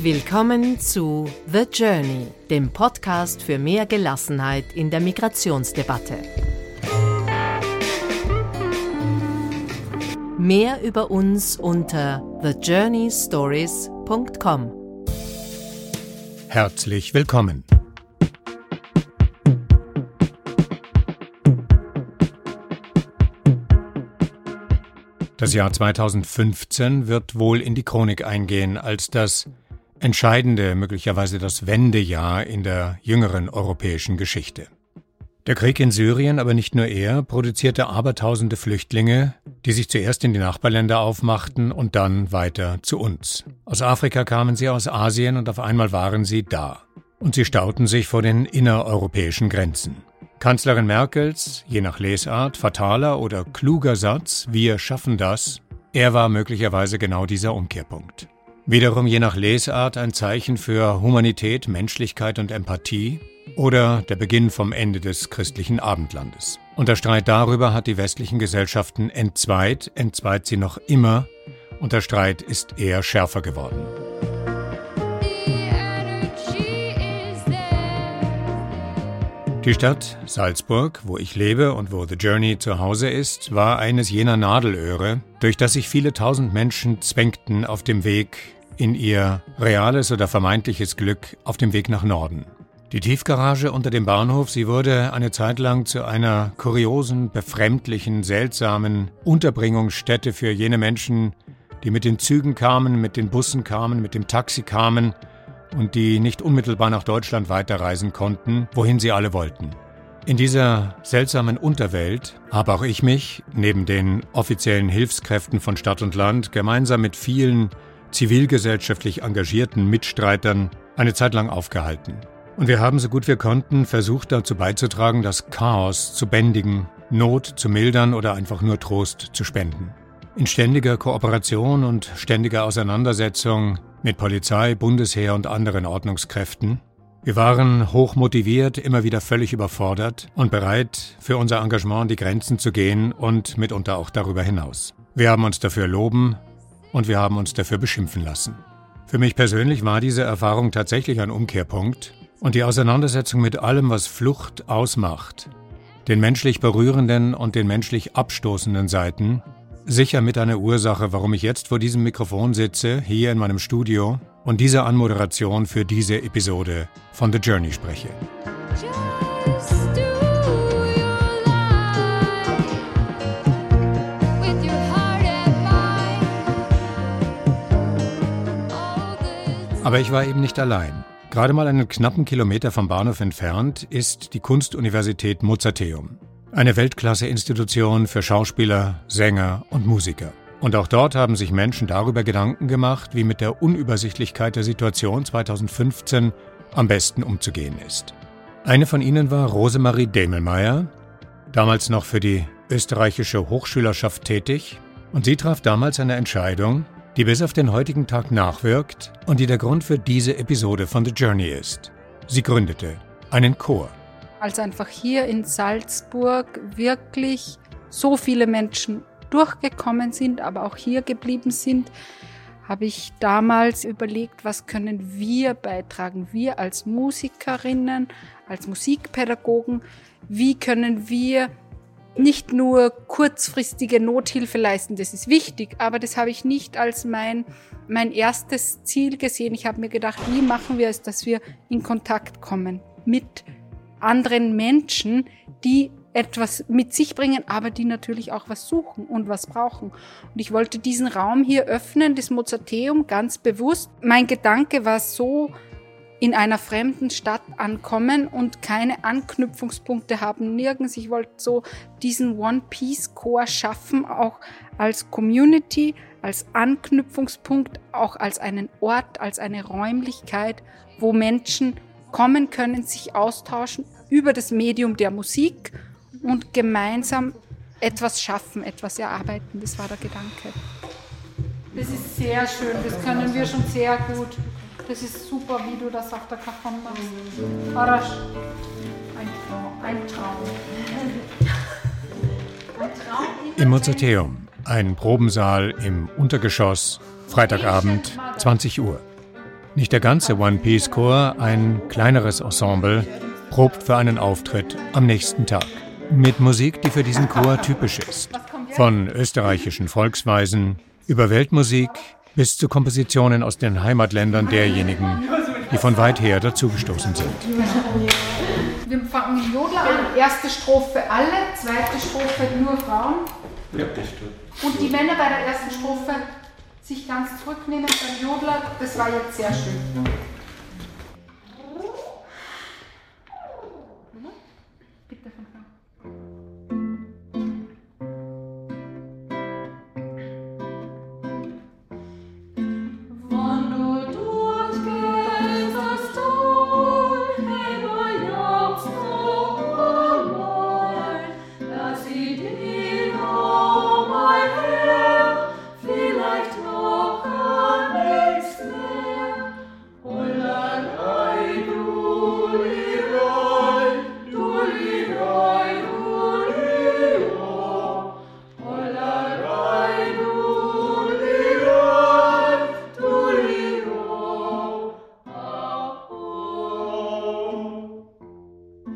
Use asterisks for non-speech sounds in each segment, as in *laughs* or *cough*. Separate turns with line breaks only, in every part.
Willkommen zu The Journey, dem Podcast für mehr Gelassenheit in der Migrationsdebatte. Mehr über uns unter thejourneystories.com.
Herzlich willkommen. Das Jahr 2015 wird wohl in die Chronik eingehen als das entscheidende, möglicherweise das Wendejahr in der jüngeren europäischen Geschichte. Der Krieg in Syrien, aber nicht nur er, produzierte abertausende Flüchtlinge, die sich zuerst in die Nachbarländer aufmachten und dann weiter zu uns. Aus Afrika kamen sie, aus Asien und auf einmal waren sie da. Und sie stauten sich vor den innereuropäischen Grenzen. Kanzlerin Merkels, je nach Lesart, fataler oder kluger Satz, wir schaffen das, er war möglicherweise genau dieser Umkehrpunkt. Wiederum je nach Lesart ein Zeichen für Humanität, Menschlichkeit und Empathie oder der Beginn vom Ende des christlichen Abendlandes. Und der Streit darüber hat die westlichen Gesellschaften entzweit, entzweit sie noch immer, und der Streit ist eher schärfer geworden. Die Stadt Salzburg, wo ich lebe und wo The Journey zu Hause ist, war eines jener Nadelöhre, durch das sich viele tausend Menschen zwängten auf dem Weg in ihr reales oder vermeintliches Glück auf dem Weg nach Norden. Die Tiefgarage unter dem Bahnhof, sie wurde eine Zeit lang zu einer kuriosen, befremdlichen, seltsamen Unterbringungsstätte für jene Menschen, die mit den Zügen kamen, mit den Bussen kamen, mit dem Taxi kamen und die nicht unmittelbar nach Deutschland weiterreisen konnten, wohin sie alle wollten. In dieser seltsamen Unterwelt habe auch ich mich, neben den offiziellen Hilfskräften von Stadt und Land, gemeinsam mit vielen zivilgesellschaftlich engagierten Mitstreitern eine Zeit lang aufgehalten. Und wir haben so gut wir konnten versucht dazu beizutragen, das Chaos zu bändigen, Not zu mildern oder einfach nur Trost zu spenden. In ständiger Kooperation und ständiger Auseinandersetzung mit Polizei, Bundesheer und anderen Ordnungskräften. Wir waren hoch motiviert, immer wieder völlig überfordert und bereit, für unser Engagement die Grenzen zu gehen und mitunter auch darüber hinaus. Wir haben uns dafür loben und wir haben uns dafür beschimpfen lassen. Für mich persönlich war diese Erfahrung tatsächlich ein Umkehrpunkt und die Auseinandersetzung mit allem, was Flucht ausmacht, den menschlich berührenden und den menschlich abstoßenden Seiten, sicher mit einer Ursache, warum ich jetzt vor diesem Mikrofon sitze, hier in meinem Studio und diese Anmoderation für diese Episode von The Journey spreche. Aber ich war eben nicht allein. Gerade mal einen knappen Kilometer vom Bahnhof entfernt ist die Kunstuniversität Mozarteum. Eine Weltklasse-Institution für Schauspieler, Sänger und Musiker. Und auch dort haben sich Menschen darüber Gedanken gemacht, wie mit der Unübersichtlichkeit der Situation 2015 am besten umzugehen ist. Eine von ihnen war Rosemarie Demelmeier, damals noch für die österreichische Hochschülerschaft tätig, und sie traf damals eine Entscheidung, die bis auf den heutigen Tag nachwirkt und die der Grund für diese Episode von The Journey ist. Sie gründete einen Chor
als einfach hier in Salzburg wirklich so viele Menschen durchgekommen sind, aber auch hier geblieben sind, habe ich damals überlegt, was können wir beitragen, wir als Musikerinnen, als Musikpädagogen, wie können wir nicht nur kurzfristige Nothilfe leisten, das ist wichtig, aber das habe ich nicht als mein, mein erstes Ziel gesehen. Ich habe mir gedacht, wie machen wir es, dass wir in Kontakt kommen mit anderen Menschen, die etwas mit sich bringen, aber die natürlich auch was suchen und was brauchen. Und ich wollte diesen Raum hier öffnen, das Mozarteum, ganz bewusst. Mein Gedanke war so, in einer fremden Stadt ankommen und keine Anknüpfungspunkte haben, nirgends. Ich wollte so diesen One-Piece-Core schaffen, auch als Community, als Anknüpfungspunkt, auch als einen Ort, als eine Räumlichkeit, wo Menschen kommen können, sich austauschen über das Medium der Musik und gemeinsam etwas schaffen, etwas erarbeiten. Das war der Gedanke. Das ist sehr schön, das können wir schon sehr gut. Das ist super, wie du das auf der Kafon machst. Arash, ein Traum. Ein Traum.
Ein Traum Im Mozarteum, ein Probensaal im Untergeschoss, Freitagabend, 20 Uhr. Nicht der ganze One Piece Chor, ein kleineres Ensemble, probt für einen Auftritt am nächsten Tag. Mit Musik, die für diesen Chor typisch ist. Von österreichischen Volksweisen über Weltmusik bis zu Kompositionen aus den Heimatländern derjenigen, die von weit her dazugestoßen sind.
Wir fangen mit Jodler an. Erste Strophe alle, zweite Strophe nur Frauen. Und die Männer bei der ersten Strophe sich ganz zurücknehmen beim Jodler. Das war jetzt sehr schön.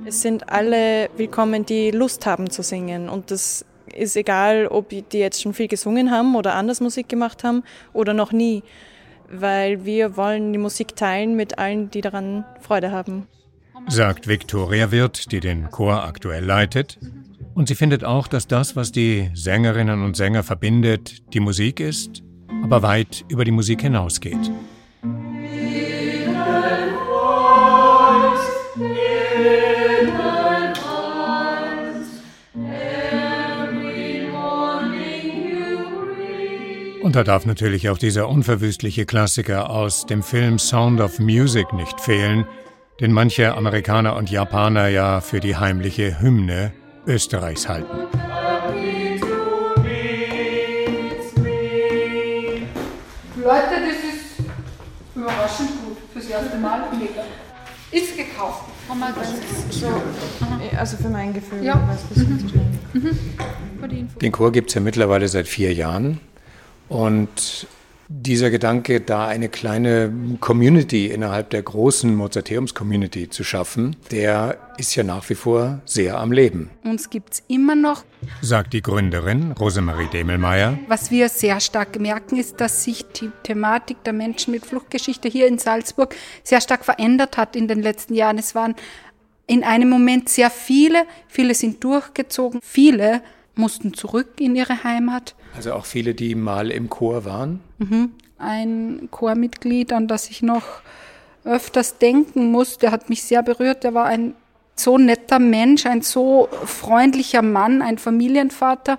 Sind alle willkommen, die Lust haben zu singen. Und das ist egal, ob die jetzt schon viel gesungen haben oder anders Musik gemacht haben oder noch nie, weil wir wollen die Musik teilen mit allen, die daran Freude haben.
Sagt Viktoria Wirth, die den Chor aktuell leitet. Und sie findet auch, dass das, was die Sängerinnen und Sänger verbindet, die Musik ist, aber weit über die Musik hinausgeht. Und da darf natürlich auch dieser unverwüstliche Klassiker aus dem Film Sound of Music nicht fehlen, den manche Amerikaner und Japaner ja für die heimliche Hymne Österreichs halten.
Leute, das ist überraschend gut fürs erste Mal. Mega. Ist gekauft.
So, also für mein Gefühl. Ja. Mhm.
Mhm. Den Chor gibt es ja mittlerweile seit vier Jahren. Und dieser Gedanke, da eine kleine Community innerhalb der großen Mozarteums-Community zu schaffen, der ist ja nach wie vor sehr am Leben.
Uns gibt es immer noch,
sagt die Gründerin Rosemarie Demelmeier.
Was wir sehr stark merken, ist, dass sich die Thematik der Menschen mit Fluchtgeschichte hier in Salzburg sehr stark verändert hat in den letzten Jahren. Es waren in einem Moment sehr viele, viele sind durchgezogen, viele mussten zurück in ihre Heimat.
Also auch viele, die mal im Chor waren?
Mhm. Ein Chormitglied, an das ich noch öfters denken muss, der hat mich sehr berührt. Der war ein so netter Mensch, ein so freundlicher Mann, ein Familienvater.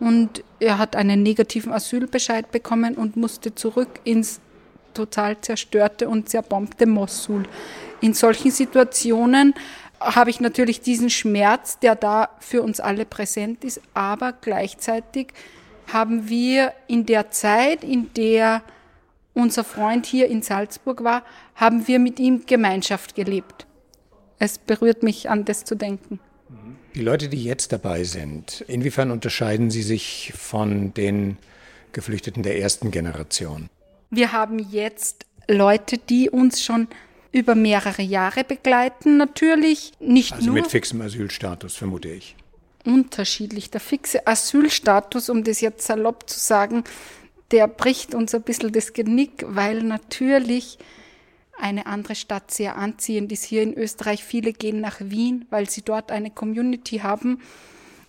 Und er hat einen negativen Asylbescheid bekommen und musste zurück ins total zerstörte und zerbombte Mossul. In solchen Situationen habe ich natürlich diesen Schmerz, der da für uns alle präsent ist, aber gleichzeitig haben wir in der Zeit, in der unser Freund hier in Salzburg war, haben wir mit ihm Gemeinschaft gelebt. Es berührt mich an das zu denken.
Die Leute, die jetzt dabei sind, inwiefern unterscheiden sie sich von den Geflüchteten der ersten Generation?
Wir haben jetzt Leute, die uns schon über mehrere Jahre begleiten, natürlich nicht
also
nur.
Also mit fixem Asylstatus, vermute ich.
Unterschiedlich. Der fixe Asylstatus, um das jetzt salopp zu sagen, der bricht uns ein bisschen das Genick, weil natürlich eine andere Stadt sehr anziehend ist. Hier in Österreich, viele gehen nach Wien, weil sie dort eine Community haben.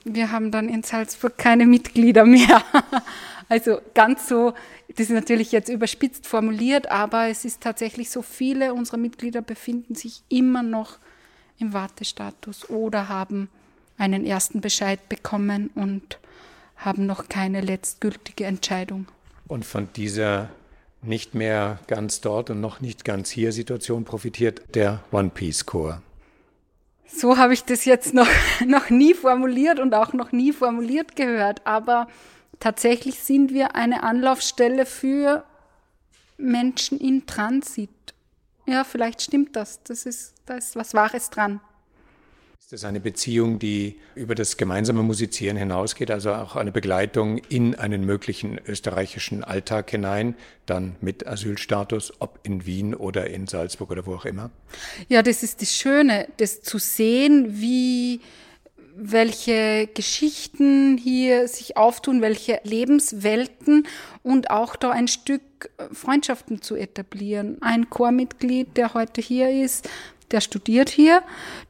Wir haben dann in Salzburg keine Mitglieder mehr. *laughs* also ganz so das ist natürlich jetzt überspitzt formuliert, aber es ist tatsächlich so, viele unserer Mitglieder befinden sich immer noch im Wartestatus oder haben einen ersten Bescheid bekommen und haben noch keine letztgültige Entscheidung.
Und von dieser nicht mehr ganz dort und noch nicht ganz hier Situation profitiert der One Piece Corps.
So habe ich das jetzt noch, *laughs* noch nie formuliert und auch noch nie formuliert gehört, aber tatsächlich sind wir eine Anlaufstelle für Menschen in Transit. Ja, vielleicht stimmt das. Das ist, da ist was Wahres dran.
Das eine Beziehung, die über das gemeinsame Musizieren hinausgeht, also auch eine Begleitung in einen möglichen österreichischen Alltag hinein, dann mit Asylstatus, ob in Wien oder in Salzburg oder wo auch immer?
Ja, das ist das Schöne, das zu sehen, wie welche Geschichten hier sich auftun, welche Lebenswelten und auch da ein Stück Freundschaften zu etablieren. Ein Chormitglied, der heute hier ist, der studiert hier,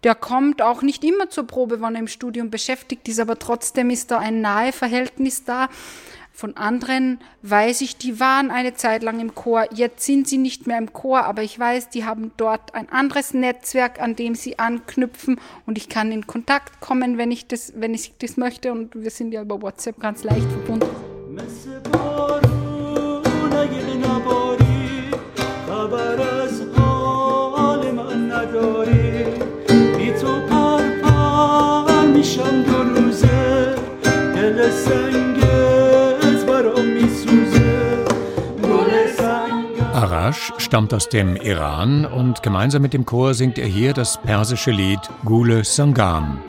der kommt auch nicht immer zur Probe, wann er im Studium beschäftigt ist, aber trotzdem ist da ein nahe Verhältnis da. Von anderen weiß ich, die waren eine Zeit lang im Chor, jetzt sind sie nicht mehr im Chor, aber ich weiß, die haben dort ein anderes Netzwerk, an dem sie anknüpfen. Und ich kann in Kontakt kommen, wenn ich das, wenn ich das möchte. Und wir sind ja über WhatsApp ganz leicht verbunden.
Arash stammt aus dem Iran und gemeinsam mit dem Chor singt er hier das persische Lied Gule Sangam.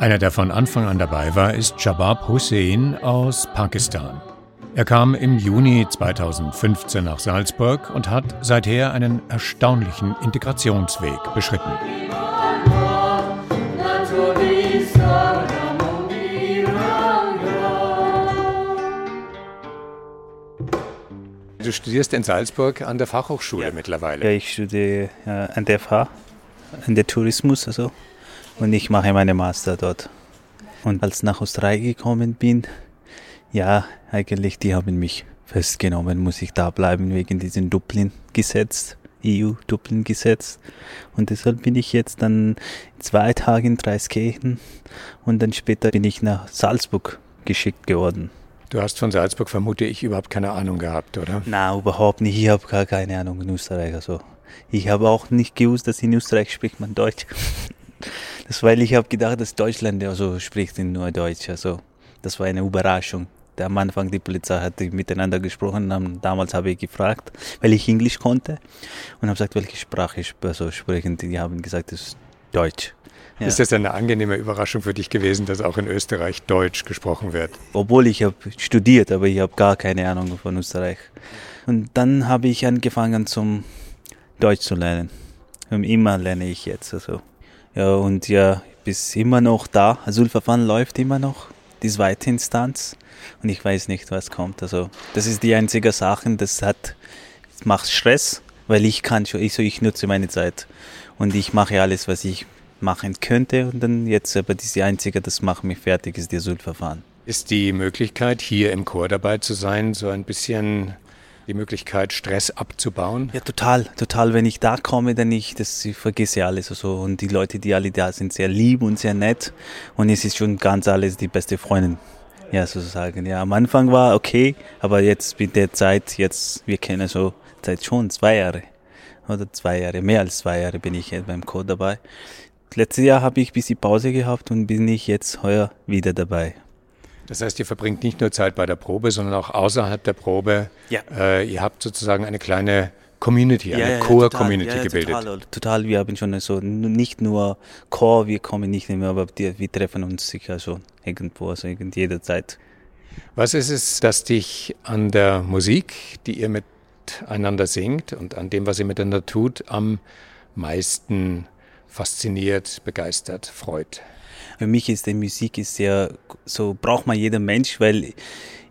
Einer, der von Anfang an dabei war, ist Jabab Hussein aus Pakistan. Er kam im Juni 2015 nach Salzburg und hat seither einen erstaunlichen Integrationsweg beschritten. Du studierst in Salzburg an der Fachhochschule ja. mittlerweile.
Ja, ich studiere äh, an der FH, an der Tourismus also, und ich mache meine Master dort. Und als ich nach Österreich gekommen bin, ja, eigentlich, die haben mich festgenommen, muss ich da bleiben wegen diesem Dublin-Gesetz, EU-Dublin-Gesetz. Und deshalb bin ich jetzt dann zwei Tage in Dreiskirchen und dann später bin ich nach Salzburg geschickt geworden.
Du hast von Salzburg, vermute ich, überhaupt keine Ahnung gehabt, oder?
Na, überhaupt nicht. Ich habe gar keine Ahnung in Österreich. Also, ich habe auch nicht gewusst, dass in Österreich spricht man Deutsch. *laughs* Das weil ich habe gedacht, dass Deutschland also spricht nur Deutsch. Also das war eine Überraschung. Am Anfang die Polizei hat miteinander gesprochen. Damals habe ich gefragt, weil ich Englisch konnte und habe gesagt, welche Sprache ich also sprechen. Die haben gesagt, das ist Deutsch.
Ja. Ist das eine angenehme Überraschung für dich gewesen, dass auch in Österreich Deutsch gesprochen wird?
Obwohl ich habe studiert, aber ich habe gar keine Ahnung von Österreich. Und dann habe ich angefangen zum Deutsch zu lernen. Und immer lerne ich jetzt. Also. Ja, und ja, bis immer noch da. Asylverfahren läuft immer noch, die zweite Instanz. Und ich weiß nicht, was kommt. Also, das ist die einzige Sache, das hat, das macht Stress, weil ich kann schon, ich, so, ich nutze meine Zeit. Und ich mache alles, was ich machen könnte. Und dann jetzt, aber diese einzige, das macht mich fertig, ist die Asylverfahren.
Ist die Möglichkeit, hier im Chor dabei zu sein, so ein bisschen die Möglichkeit, Stress abzubauen?
Ja, total, total. Wenn ich da komme, dann ich, das, ich vergesse alles. Also, und die Leute, die alle da sind, sehr lieb und sehr nett. Und es ist schon ganz alles die beste Freundin. Ja, sozusagen. Ja, am Anfang war okay, aber jetzt mit der Zeit, jetzt, wir kennen so seit schon zwei Jahre. Oder zwei Jahre, mehr als zwei Jahre bin ich jetzt beim Code dabei. Letztes Jahr habe ich ein bisschen Pause gehabt und bin ich jetzt heuer wieder dabei.
Das heißt, ihr verbringt nicht nur Zeit bei der Probe, sondern auch außerhalb der Probe. Ja. Äh, ihr habt sozusagen eine kleine Community, eine ja, Core-Community ja, ja, gebildet.
Total, total, wir haben schon so nicht nur Core, wir kommen nicht mehr, aber wir treffen uns sicher schon irgendwo, also jederzeit.
Was ist es, das dich an der Musik, die ihr miteinander singt und an dem, was ihr miteinander tut, am meisten fasziniert, begeistert, freut?
Für mich ist die Musik ist sehr, so braucht man jeder Mensch, weil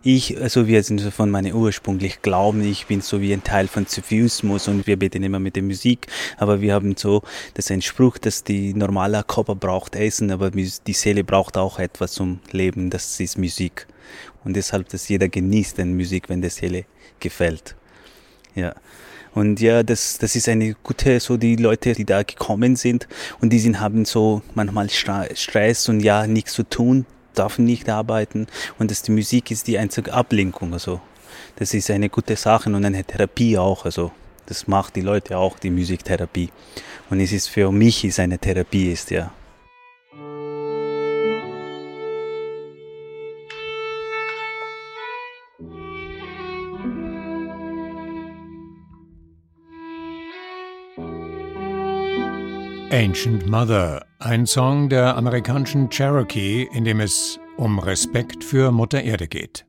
ich, also wir sind von meinem ursprünglich Glauben, ich bin so wie ein Teil von Zufismus und wir beten immer mit der Musik, aber wir haben so, das ist ein Spruch, dass die normale Körper braucht Essen, aber die Seele braucht auch etwas zum Leben, das ist Musik. Und deshalb, dass jeder genießt den Musik, wenn der Seele gefällt. Ja. Und ja, das, das ist eine gute, so die Leute, die da gekommen sind und die sind, haben so manchmal Stress und ja, nichts zu tun, dürfen nicht arbeiten und das, die Musik ist die einzige Ablenkung, also das ist eine gute Sache und eine Therapie auch, also das macht die Leute auch, die Musiktherapie. Und es ist für mich ist eine Therapie ist, ja.
Ancient Mother, ein Song der amerikanischen Cherokee, in dem es um Respekt für Mutter Erde geht.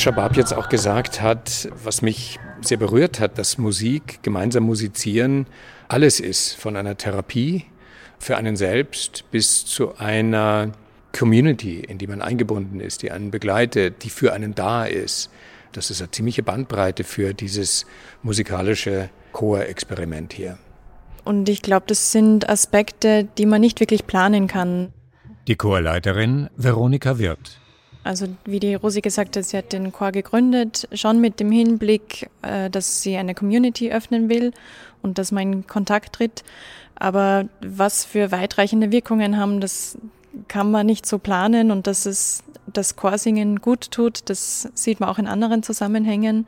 Was Shabab jetzt auch gesagt hat, was mich sehr berührt hat, dass Musik, gemeinsam musizieren, alles ist, von einer Therapie für einen selbst bis zu einer Community, in die man eingebunden ist, die einen begleitet, die für einen da ist. Das ist eine ziemliche Bandbreite für dieses musikalische Chorexperiment hier.
Und ich glaube, das sind Aspekte, die man nicht wirklich planen kann.
Die Chorleiterin Veronika Wirth.
Also wie die Rosi gesagt hat, sie hat den Chor gegründet, schon mit dem Hinblick, äh, dass sie eine Community öffnen will und dass man in Kontakt tritt. Aber was für weitreichende Wirkungen haben, das kann man nicht so planen und dass es das Chorsingen gut tut, das sieht man auch in anderen Zusammenhängen.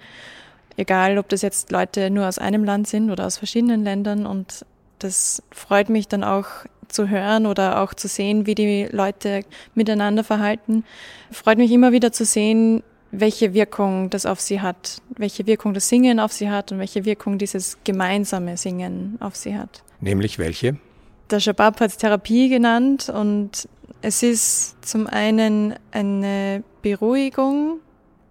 Egal, ob das jetzt Leute nur aus einem Land sind oder aus verschiedenen Ländern und das freut mich dann auch zu hören oder auch zu sehen, wie die Leute miteinander verhalten. Freut mich immer wieder zu sehen, welche Wirkung das auf sie hat, welche Wirkung das Singen auf sie hat und welche Wirkung dieses gemeinsame Singen auf sie hat.
Nämlich welche?
Der Shabab hat es Therapie genannt und es ist zum einen eine Beruhigung.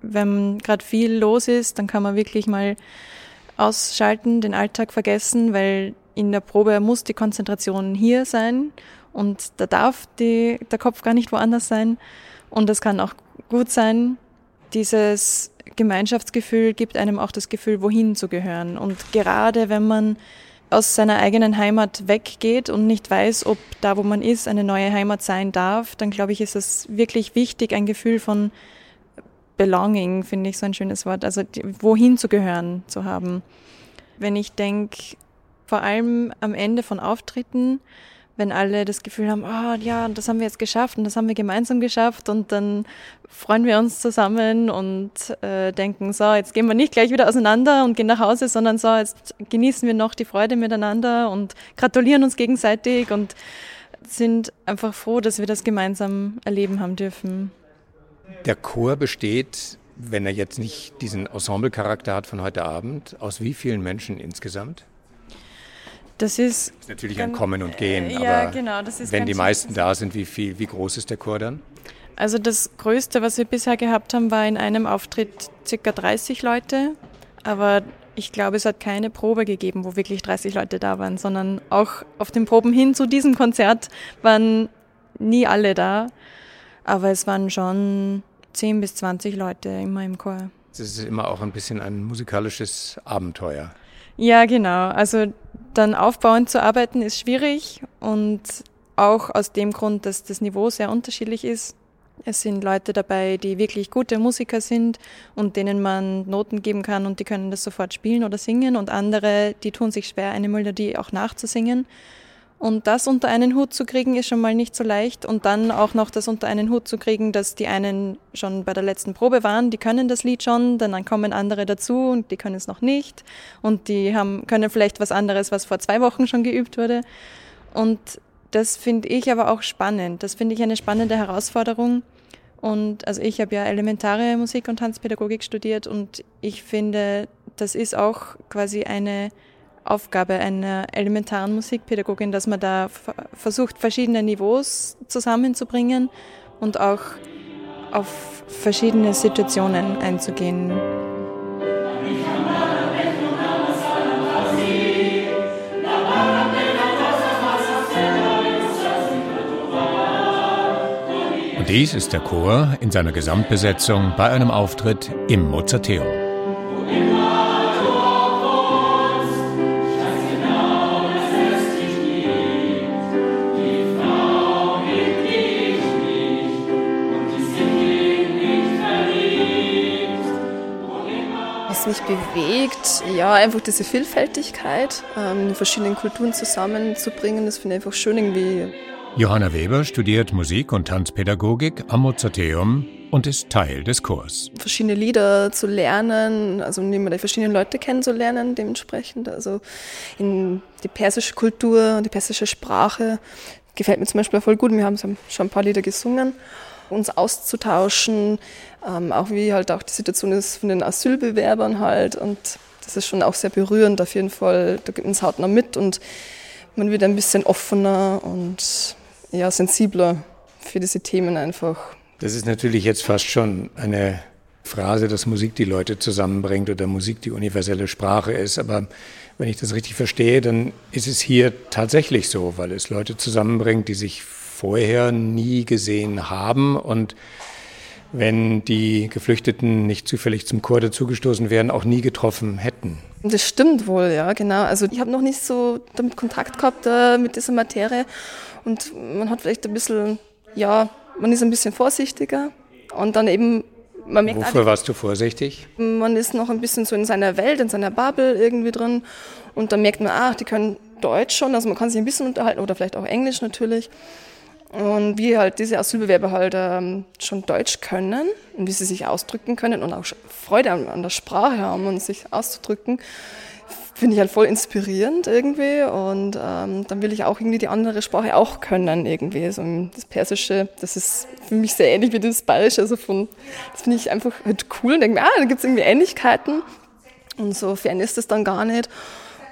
Wenn gerade viel los ist, dann kann man wirklich mal ausschalten, den Alltag vergessen, weil in der Probe muss die Konzentration hier sein und da darf die, der Kopf gar nicht woanders sein. Und es kann auch gut sein, dieses Gemeinschaftsgefühl gibt einem auch das Gefühl, wohin zu gehören. Und gerade wenn man aus seiner eigenen Heimat weggeht und nicht weiß, ob da, wo man ist, eine neue Heimat sein darf, dann glaube ich, ist es wirklich wichtig, ein Gefühl von Belonging, finde ich so ein schönes Wort, also wohin zu gehören zu haben. Wenn ich denke, vor allem am Ende von Auftritten, wenn alle das Gefühl haben, oh ja, das haben wir jetzt geschafft und das haben wir gemeinsam geschafft und dann freuen wir uns zusammen und äh, denken, so, jetzt gehen wir nicht gleich wieder auseinander und gehen nach Hause, sondern so, jetzt genießen wir noch die Freude miteinander und gratulieren uns gegenseitig und sind einfach froh, dass wir das gemeinsam erleben haben dürfen.
Der Chor besteht, wenn er jetzt nicht diesen Ensemble-Charakter hat von heute Abend, aus wie vielen Menschen insgesamt?
Das ist,
das ist natürlich ein Kommen und Gehen,
ja,
aber
genau,
wenn die meisten da sind, wie viel, wie groß ist der Chor dann?
Also das Größte, was wir bisher gehabt haben, war in einem Auftritt circa 30 Leute, aber ich glaube, es hat keine Probe gegeben, wo wirklich 30 Leute da waren, sondern auch auf den Proben hin zu diesem Konzert waren nie alle da, aber es waren schon 10 bis 20 Leute immer im Chor.
Es ist immer auch ein bisschen ein musikalisches Abenteuer.
Ja, genau. Also dann aufbauend zu arbeiten ist schwierig und auch aus dem Grund, dass das Niveau sehr unterschiedlich ist. Es sind Leute dabei, die wirklich gute Musiker sind und denen man Noten geben kann und die können das sofort spielen oder singen und andere, die tun sich schwer, eine Melodie auch nachzusingen. Und das unter einen Hut zu kriegen, ist schon mal nicht so leicht. Und dann auch noch das unter einen Hut zu kriegen, dass die einen schon bei der letzten Probe waren, die können das Lied schon, dann kommen andere dazu und die können es noch nicht. Und die haben, können vielleicht was anderes, was vor zwei Wochen schon geübt wurde. Und das finde ich aber auch spannend. Das finde ich eine spannende Herausforderung. Und also ich habe ja elementare Musik- und Tanzpädagogik studiert und ich finde, das ist auch quasi eine Aufgabe einer elementaren Musikpädagogin, dass man da versucht, verschiedene Niveaus zusammenzubringen und auch auf verschiedene Situationen einzugehen.
Dies ist der Chor in seiner Gesamtbesetzung bei einem Auftritt im Mozarteum.
Mich bewegt, ja, einfach diese Vielfältigkeit, ähm, die verschiedenen Kulturen zusammenzubringen, das finde ich einfach schön irgendwie.
Johanna Weber studiert Musik- und Tanzpädagogik am Mozarteum und ist Teil des Chors.
Verschiedene Lieder zu lernen, also immer die verschiedenen Leute kennenzulernen dementsprechend. Also in die persische Kultur und die persische Sprache gefällt mir zum Beispiel voll gut. Wir haben schon ein paar Lieder gesungen uns auszutauschen, ähm, auch wie halt auch die Situation ist von den Asylbewerbern halt und das ist schon auch sehr berührend auf jeden Fall. Da gibt es hautnah mit und man wird ein bisschen offener und ja, sensibler für diese Themen einfach.
Das ist natürlich jetzt fast schon eine Phrase, dass Musik die Leute zusammenbringt oder Musik die universelle Sprache ist. Aber wenn ich das richtig verstehe, dann ist es hier tatsächlich so, weil es Leute zusammenbringt, die sich vorher nie gesehen haben und wenn die Geflüchteten nicht zufällig zum Chor dazugestoßen wären, auch nie getroffen hätten.
Das stimmt wohl, ja, genau. Also ich habe noch nicht so damit Kontakt gehabt äh, mit dieser Materie und man hat vielleicht ein bisschen, ja, man ist ein bisschen vorsichtiger und dann eben
man merkt Wofür warst du vorsichtig?
Man ist noch ein bisschen so in seiner Welt, in seiner Bubble irgendwie drin und dann merkt man, ach, die können Deutsch schon, also man kann sich ein bisschen unterhalten oder vielleicht auch Englisch natürlich. Und wie halt diese Asylbewerber halt ähm, schon Deutsch können und wie sie sich ausdrücken können und auch Freude an, an der Sprache haben und sich auszudrücken, finde ich halt voll inspirierend irgendwie. Und ähm, dann will ich auch irgendwie die andere Sprache auch können irgendwie. So das Persische, das ist für mich sehr ähnlich wie das Bayerische. Also von, das finde ich einfach halt cool und denke mir, ah, da gibt es irgendwie Ähnlichkeiten. Und so fern ist es dann gar nicht.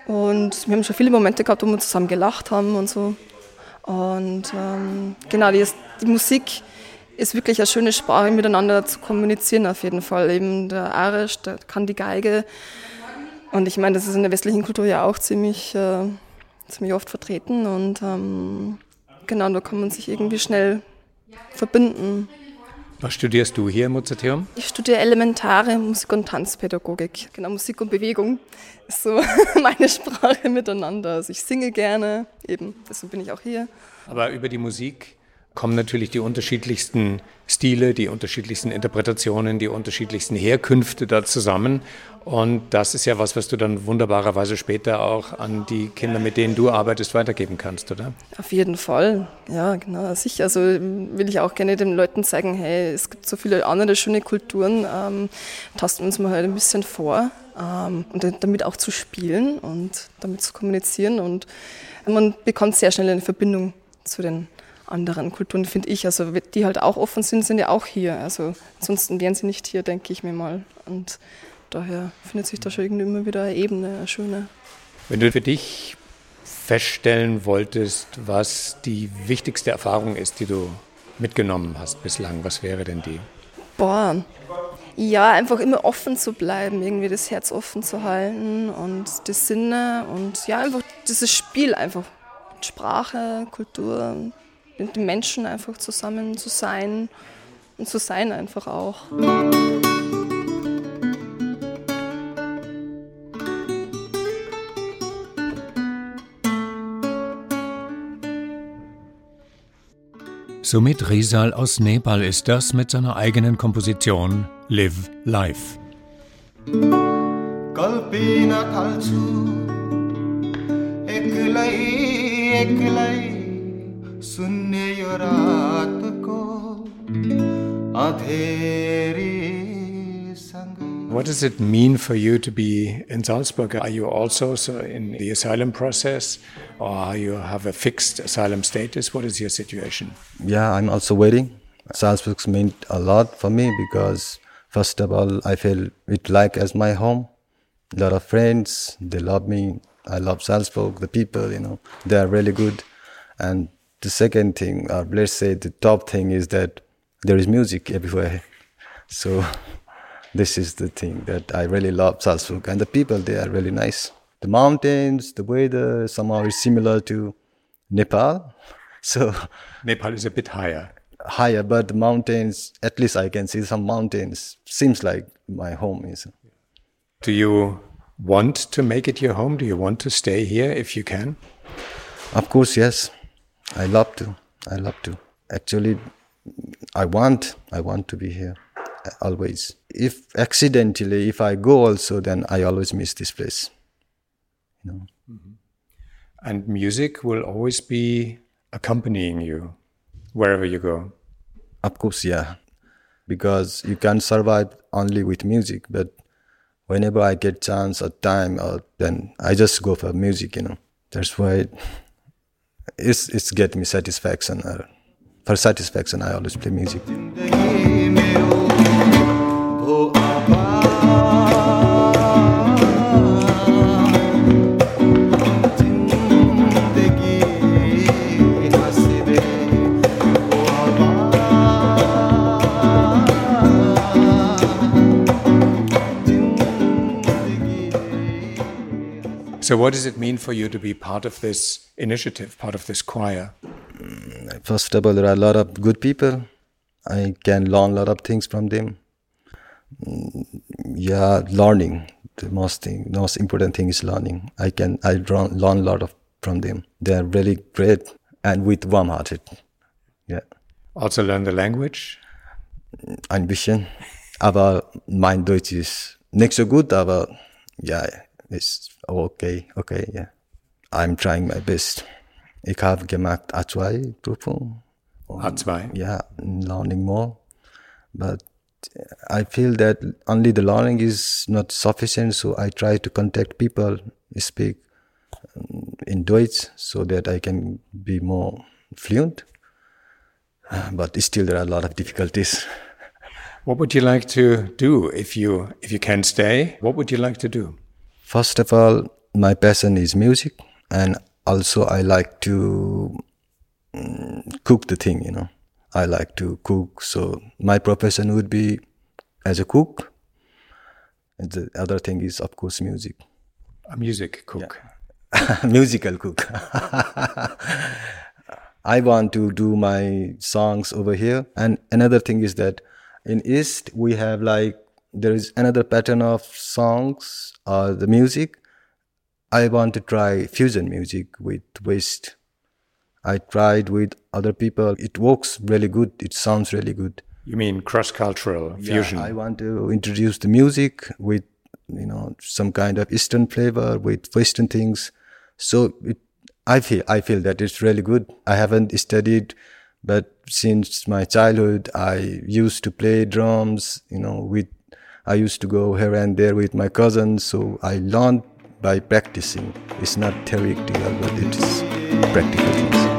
Und wir haben schon viele Momente gehabt, wo wir zusammen gelacht haben und so. Und ähm, genau, die, die, Musik ist wirklich eine schöne Sprache, miteinander zu kommunizieren auf jeden Fall. Eben der Arisch, der kann die Geige. Und ich meine, das ist in der westlichen Kultur ja auch ziemlich, äh, ziemlich oft vertreten. Und ähm, genau, da kann man sich irgendwie schnell verbinden.
Was studierst du hier im Mozarteum?
Ich studiere elementare Musik- und Tanzpädagogik. Genau, Musik und Bewegung ist so *laughs* meine Sprache miteinander. Also ich singe gerne, eben, deswegen bin ich auch hier.
Aber über die Musik kommen natürlich die unterschiedlichsten Stile, die unterschiedlichsten Interpretationen, die unterschiedlichsten Herkünfte da zusammen. Und das ist ja was, was du dann wunderbarerweise später auch an die Kinder, mit denen du arbeitest, weitergeben kannst, oder?
Auf jeden Fall, ja, genau, sicher. Also will ich auch gerne den Leuten zeigen, hey, es gibt so viele andere schöne Kulturen, ähm, tasten uns mal halt ein bisschen vor ähm, und damit auch zu spielen und damit zu kommunizieren und man bekommt sehr schnell eine Verbindung zu den anderen Kulturen, finde ich. Also die halt auch offen sind, sind ja auch hier. Also ansonsten wären sie nicht hier, denke ich mir mal. Und daher findet sich da schon irgendwie immer wieder eine Ebene, eine schöne.
Wenn du für dich feststellen wolltest, was die wichtigste Erfahrung ist, die du mitgenommen hast bislang, was wäre denn die?
Boah, ja, einfach immer offen zu bleiben, irgendwie das Herz offen zu halten und die Sinne und ja, einfach dieses Spiel einfach. Sprache, Kultur, mit den Menschen einfach zusammen zu sein und zu sein einfach auch.
Sumit Rizal aus Nepal ist das mit seiner eigenen Komposition Live Life. Kalpen थाल्छु एक्लै एक्लै शून्य यो रातको What does it mean for you to be in Salzburg? Are you also so in the asylum process or you have a fixed asylum status? What is your situation?
Yeah, I'm also waiting. Salzburg meant a lot for me because first of all, I feel it like as my home. A lot of friends, they love me. I love Salzburg, the people, you know, they are really good. And the second thing, or let's say the top thing, is that there is music everywhere. So this is the thing that I really love Salzburg, and the people they are really nice. The mountains, the weather somehow is similar to Nepal. *laughs* So
Nepal is a bit higher.
Higher, but the mountains, at least I can see some mountains. Seems like my home is.
Do you want to make it your home? Do you want to stay here if you can?
Of course, yes. I love to. I love to. Actually, I want. I want to be here. Uh, always. If accidentally, if I go also, then I always miss this place. You know. Mm-hmm.
And music will always be accompanying you wherever you go.
Of course, yeah, because you can survive only with music. But whenever I get chance or time, or then I just go for music. You know, that's why it's it's get me satisfaction. Or for satisfaction, I always play music.
So, what does it mean for you to be part of this initiative, part of this choir?
First of all, there are a lot of good people. I can learn a lot of things from them. Mm, Yeah, learning. The most thing, most important thing is learning. I can I learn, learn a lot of from them. They are really great and with warm-hearted. Yeah,
Also, learn the language?
ein bisschen. Aber mein Deutsch ist nicht so gut, aber ja, ist okay, okay, ja. I'm trying my best. Ich habe gemacht A2 Prüfung.
A2.
Yeah, learning more. But I feel that only the learning is not sufficient, so I try to contact people, speak um, in Deutsch, so that I can be more fluent. Uh, *sighs* But still, there are a lot of difficulties.
What would you like to do if you if you can stay? What would you like to do?
First of all, my passion is music, and also I like to mm, cook the thing. You know, I like to cook. So my profession would be as a cook. And the other thing is, of course, music.
A music cook. *laughs*
musical cook. *laughs* I want to do my songs over here. And another thing is that in East we have like there is another pattern of songs or the music. I want to try fusion music with West. I tried with other people. It works really good. It sounds really good.
You mean cross cultural fusion?
Yeah, I want to introduce the music with you know some kind of Eastern flavor with Western things. So it, I feel I feel that it's really good. I haven't studied, but since my childhood, I used to play drums. You know, with I used to go here and there with my cousins. So I learned by practicing. It's not theoretical, but it's practical things.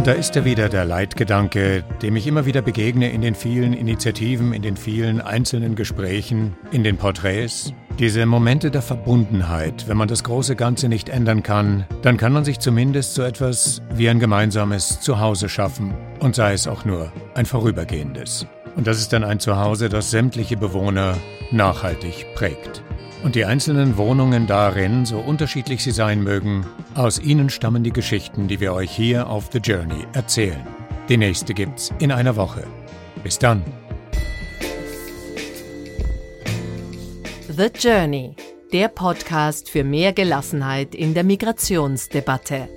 Und da ist er wieder, der Leitgedanke, dem ich immer wieder begegne in den vielen Initiativen, in den vielen einzelnen Gesprächen, in den Porträts. Diese Momente der Verbundenheit, wenn man das große Ganze nicht ändern kann, dann kann man sich zumindest so etwas wie ein gemeinsames Zuhause schaffen. Und sei es auch nur ein vorübergehendes. Und das ist dann ein Zuhause, das sämtliche Bewohner nachhaltig prägt. Und die einzelnen Wohnungen darin, so unterschiedlich sie sein mögen, aus ihnen stammen die Geschichten, die wir euch hier auf The Journey erzählen. Die nächste gibt's in einer Woche. Bis dann.
The Journey, der Podcast für mehr Gelassenheit in der Migrationsdebatte.